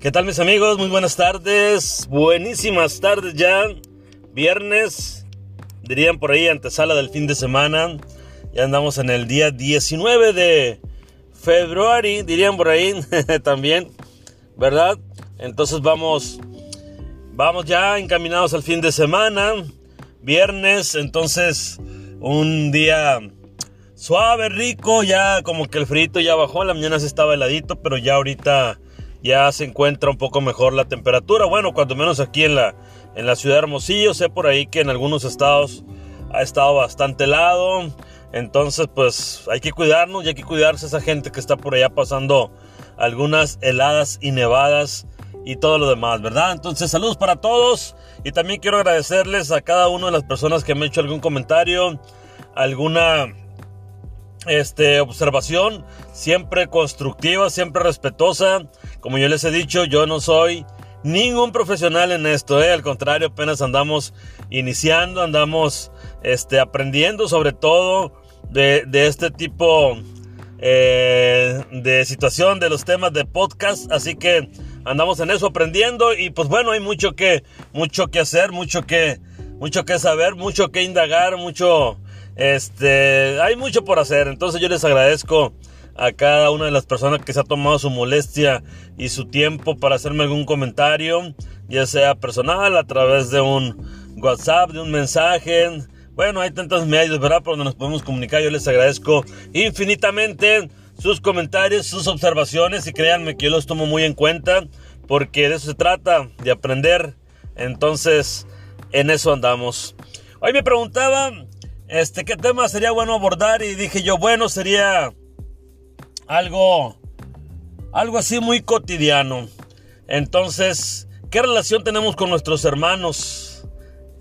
¿Qué tal mis amigos? Muy buenas tardes, buenísimas tardes ya, viernes, dirían por ahí antesala del fin de semana, ya andamos en el día 19 de febrero, dirían por ahí también, ¿verdad? Entonces vamos, vamos ya encaminados al fin de semana, viernes, entonces un día suave, rico, ya como que el frito ya bajó, la mañana se estaba heladito, pero ya ahorita ya se encuentra un poco mejor la temperatura. Bueno, cuando menos aquí en la, en la ciudad de Hermosillo, sé por ahí que en algunos estados ha estado bastante helado. Entonces, pues hay que cuidarnos y hay que cuidarse esa gente que está por allá pasando algunas heladas y nevadas y todo lo demás, ¿verdad? Entonces, saludos para todos y también quiero agradecerles a cada una de las personas que me han hecho algún comentario, alguna este, observación, siempre constructiva, siempre respetuosa. Como yo les he dicho, yo no soy ningún profesional en esto, ¿eh? al contrario, apenas andamos iniciando, andamos este, aprendiendo sobre todo de, este tipo eh, de situación, de los temas de podcast, así que andamos en eso aprendiendo y pues bueno, hay mucho que, mucho que hacer, mucho que, mucho que saber, mucho que indagar, mucho este, hay mucho por hacer, entonces yo les agradezco a cada una de las personas que se ha tomado su molestia y su tiempo para hacerme algún comentario, ya sea personal, a través de un WhatsApp, de un mensaje. Bueno, hay tantos medios, ¿verdad? Por donde nos podemos comunicar. Yo les agradezco infinitamente sus comentarios, sus observaciones y créanme que yo los tomo muy en cuenta porque de eso se trata, de aprender. Entonces, en eso andamos. Hoy me preguntaba este, ¿qué tema sería bueno abordar? Y dije yo, bueno, sería algo, algo así muy cotidiano. Entonces, ¿qué relación tenemos con nuestros hermanos?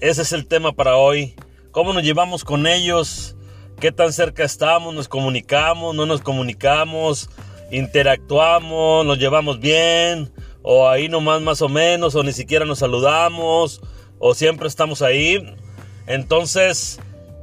Ese es el tema para hoy. ¿Cómo nos llevamos con ellos? ¿Qué tan cerca estamos? ¿Nos comunicamos? ¿No nos comunicamos? ¿Interactuamos? ¿Nos llevamos bien? ¿O ahí nomás más o menos? ¿O ni siquiera nos saludamos? ¿O siempre estamos ahí? Entonces,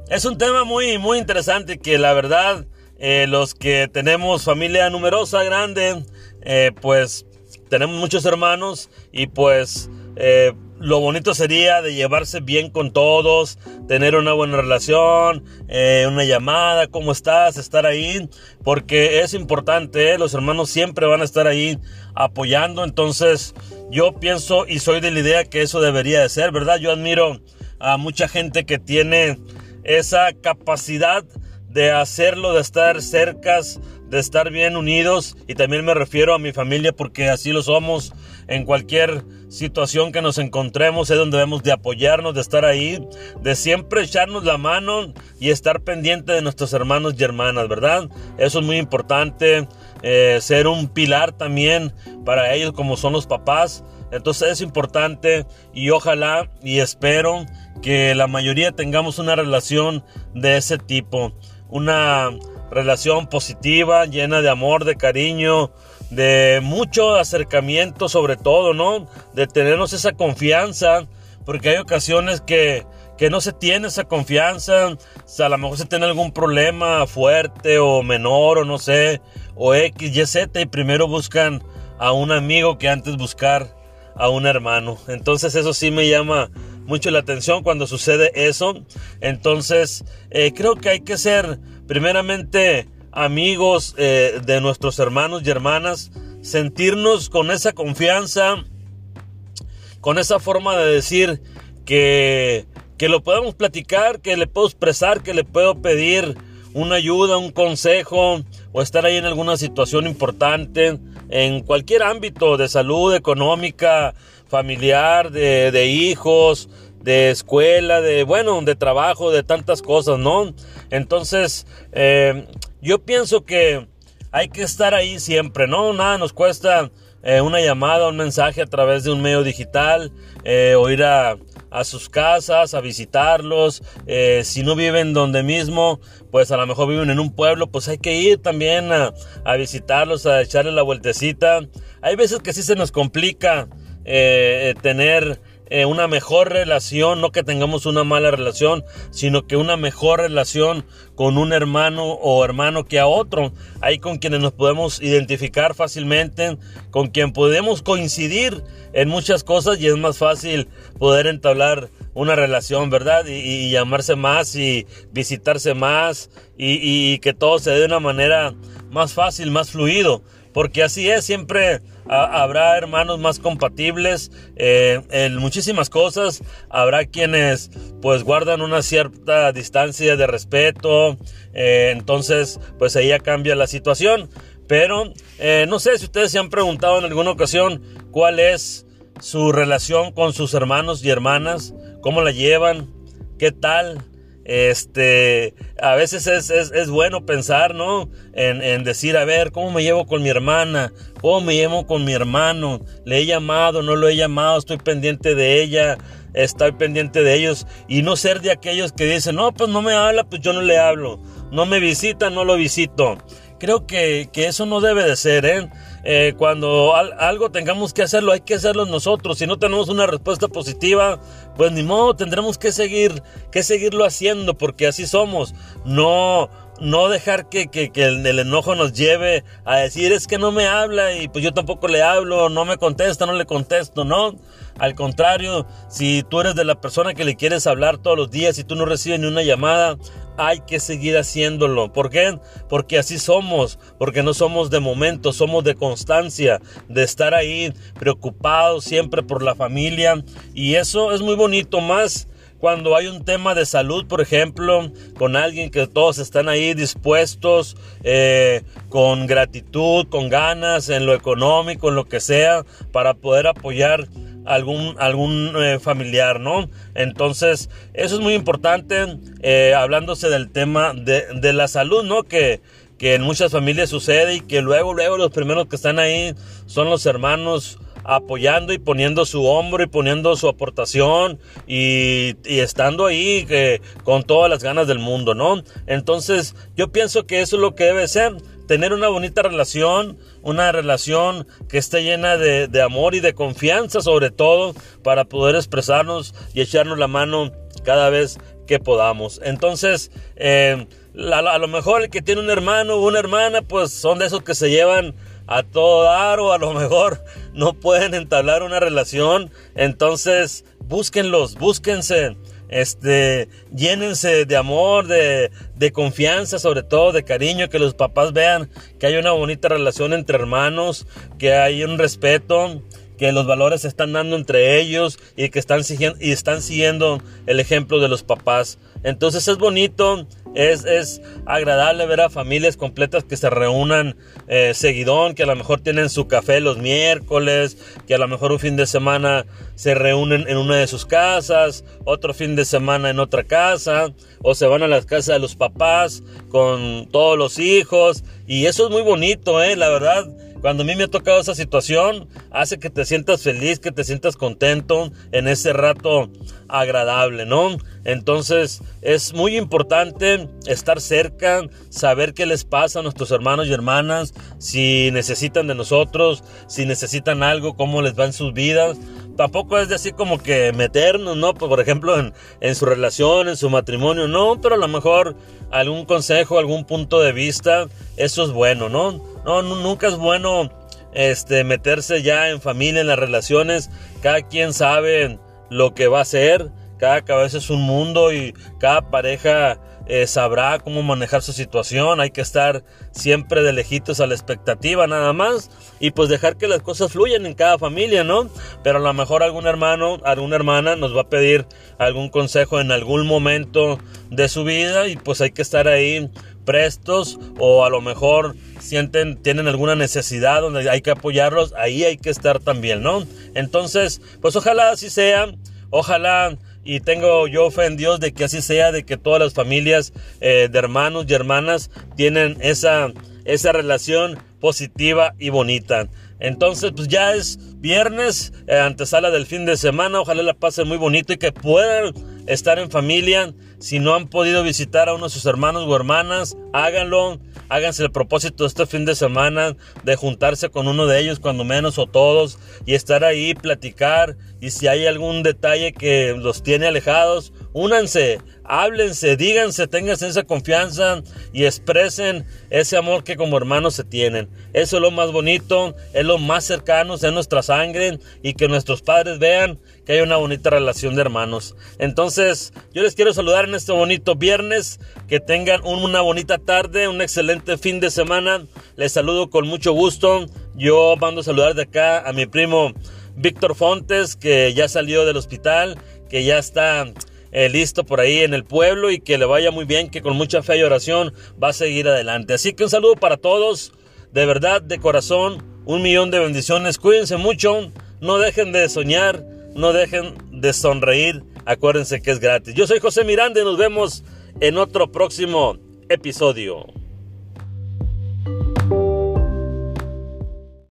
es un tema muy, muy interesante que la verdad, eh, los que tenemos familia numerosa, grande, eh, pues tenemos muchos hermanos y pues eh, lo bonito sería de llevarse bien con todos, tener una buena relación, una llamada, ¿cómo estás? Estar ahí, porque es importante, los hermanos siempre van a estar ahí apoyando, entonces yo pienso y soy de la idea que eso debería de ser, ¿verdad? Yo admiro a mucha gente que tiene esa capacidad de hacerlo, de estar cercas, de estar bien unidos y también me refiero a mi familia porque así lo somos en cualquier situación que nos encontremos es donde debemos de apoyarnos, de estar ahí, de siempre echarnos la mano y estar pendiente de nuestros hermanos y hermanas, ¿verdad? Eso es muy importante, eh, ser un pilar también para ellos como son los papás. Entonces es importante y ojalá y espero que la mayoría tengamos una relación de ese tipo. Una relación positiva, llena de amor, de cariño, de mucho acercamiento sobre todo, ¿no? De tenernos esa confianza, porque hay ocasiones que, que no se tiene esa confianza, o a lo mejor se tiene algún problema fuerte o menor o no sé, o X, Y, Z y primero buscan a un amigo que antes buscar a un hermano. Entonces eso sí me llama mucho la atención cuando sucede eso. Entonces, eh, creo que hay que ser primeramente amigos eh, de nuestros hermanos y hermanas, sentirnos con esa confianza, con esa forma de decir que, que lo podemos platicar, que le puedo expresar, que le puedo pedir una ayuda, un consejo o estar ahí en alguna situación importante en cualquier ámbito de salud, económica, familiar, de, de hijos, de escuela, de, bueno, de trabajo, de tantas cosas, ¿no? Entonces, eh, yo pienso que hay que estar ahí siempre, ¿no? Nada nos cuesta eh, una llamada, un mensaje a través de un medio digital, eh, o ir a, a, sus casas, a visitarlos. si no viven donde mismo, pues a lo mejor viven en un pueblo, pues hay que ir también a, a visitarlos, a echarle la vueltecita. Hay veces que sí se nos complica tener eh, una mejor relación, no que tengamos una mala relación, sino que una mejor relación con un hermano o hermano que a otro. Hay con quienes nos podemos identificar fácilmente, con quien podemos coincidir en muchas cosas y es más fácil poder entablar una relación, ¿verdad? Y, llamarse más y visitarse más y, y que todo se dé de una manera más fácil, más fluido porque así es, siempre habrá hermanos más compatibles eh, en muchísimas cosas, habrá quienes pues guardan una cierta distancia de respeto, eh, entonces pues ahí ya cambia la situación, pero eh, no sé si ustedes se han preguntado en alguna ocasión cuál es su relación con sus hermanos y hermanas, cómo la llevan, qué tal, este, a veces es, es, bueno pensar, ¿no? En, en, decir, a ver, ¿cómo me llevo con mi hermana? ¿Cómo me llevo con mi hermano? ¿Le he llamado? ¿No lo he llamado? Estoy pendiente de ella, estoy pendiente de ellos. Y no ser de aquellos que dicen, no, pues no me habla, pues yo no le hablo. No me visita, no lo visito. Creo que, que eso no debe de ser, ¿eh? Eh, cuando algo tengamos que hacerlo, hay que hacerlo nosotros. Si no tenemos una respuesta positiva, pues ni modo, tendremos que seguir, que seguirlo haciendo, porque así somos. No, no dejar que, que, que el, el, enojo nos lleve a decir es que no me habla y pues yo tampoco le hablo, no me contesta, no le contesto, no. Al contrario, si tú eres de la persona que le quieres hablar todos los días y tú no recibes ni una llamada, hay que seguir haciéndolo. ¿Por qué? Porque así somos, porque no somos de momento, somos de constancia, de estar ahí preocupados siempre por la familia. Y eso es muy bonito, más cuando hay un tema de salud, por ejemplo, con alguien que todos están ahí dispuestos, eh, con gratitud, con ganas, en lo económico, en lo que sea, para poder apoyar algún, algún eh, familiar, ¿no? Entonces, eso es muy importante, eh, hablándose del tema de, de, la salud, ¿no? Que, que en muchas familias sucede y que luego, luego los primeros que están ahí son los hermanos apoyando y poniendo su hombro y poniendo su aportación y, y estando ahí que, con todas las ganas del mundo, ¿no? Entonces yo pienso que eso es lo que debe ser, tener una bonita relación, una relación que esté llena de, de amor y de confianza sobre todo para poder expresarnos y echarnos la mano cada vez que podamos. Entonces, eh, a, a, lo mejor el que tiene un hermano o una hermana, pues son de esos que se llevan a todo dar o a lo mejor no pueden entablar una relación. Entonces, búsquenlos, búsquense. Este, llénense de amor, de, de confianza, sobre todo de cariño, que los papás vean que hay una bonita relación entre hermanos, que hay un respeto, que los valores se están dando entre ellos y que están siguiendo, el ejemplo de los papás. Entonces es bonito, es, es agradable ver a familias completas que se reúnan eh, seguidón, que a lo mejor tienen su café los miércoles, que a lo mejor un fin de semana se reúnen en una de sus casas, otro fin de semana en otra casa, o se van a las casas de los papás con todos los hijos. Y eso es muy bonito, ¿eh? la verdad cuando a mí me ha tocado esa situación, hace que te sientas feliz, que te sientas contento en ese rato agradable, ¿no? Entonces es muy importante estar cerca, saber qué les pasa a nuestros hermanos y hermanas, si necesitan de nosotros, si necesitan algo, cómo les va en sus vidas. Tampoco es de así como que meternos, ¿no? Por ejemplo, en, en su relación, en su matrimonio, no, pero a lo mejor algún consejo, algún punto de vista, eso es bueno, ¿no? No, nunca es bueno este, meterse ya en familia, en las relaciones. Cada quien sabe lo que va a hacer. Cada cabeza es un mundo y cada pareja eh, sabrá cómo manejar su situación. Hay que estar siempre de lejitos a la expectativa nada más. Y pues dejar que las cosas fluyan en cada familia, ¿no? Pero a lo mejor algún hermano, alguna hermana nos va a pedir algún consejo en algún momento de su vida. Y pues hay que estar ahí prestos o a lo mejor sienten, tienen alguna necesidad donde hay que apoyarlos, ahí hay que estar también, ¿no? Entonces, pues ojalá así sea, ojalá y tengo yo fe en Dios de que así sea, de que todas las familias eh, de hermanos y hermanas tienen esa, esa relación positiva y bonita. Entonces, pues ya es viernes, eh, antesala del fin de semana, ojalá la pasen muy bonito y que puedan estar en familia. Si no han podido visitar a uno de sus hermanos o hermanas, háganlo. Háganse el propósito este fin de semana de juntarse con uno de ellos, cuando menos o todos, y estar ahí, platicar. Y si hay algún detalle que los tiene alejados, únanse, háblense, díganse, tengan esa confianza y expresen ese amor que como hermanos se tienen. Eso es lo más bonito, es lo más cercano, es nuestra sangre y que nuestros padres vean que hay una bonita relación de hermanos. Entonces, yo les quiero saludar en este bonito viernes, que tengan una bonita tarde, un excelente fin de semana. Les saludo con mucho gusto. Yo mando a saludar de acá a mi primo Víctor Fontes, que ya salió del hospital, que ya está eh, listo por ahí en el pueblo y que le vaya muy bien, que con mucha fe y oración va a seguir adelante. Así que un saludo para todos, de verdad, de corazón, un millón de bendiciones. Cuídense mucho, no dejen de soñar, no dejen de sonreír. Acuérdense que es gratis. Yo soy José Miranda y nos vemos en otro próximo episodio.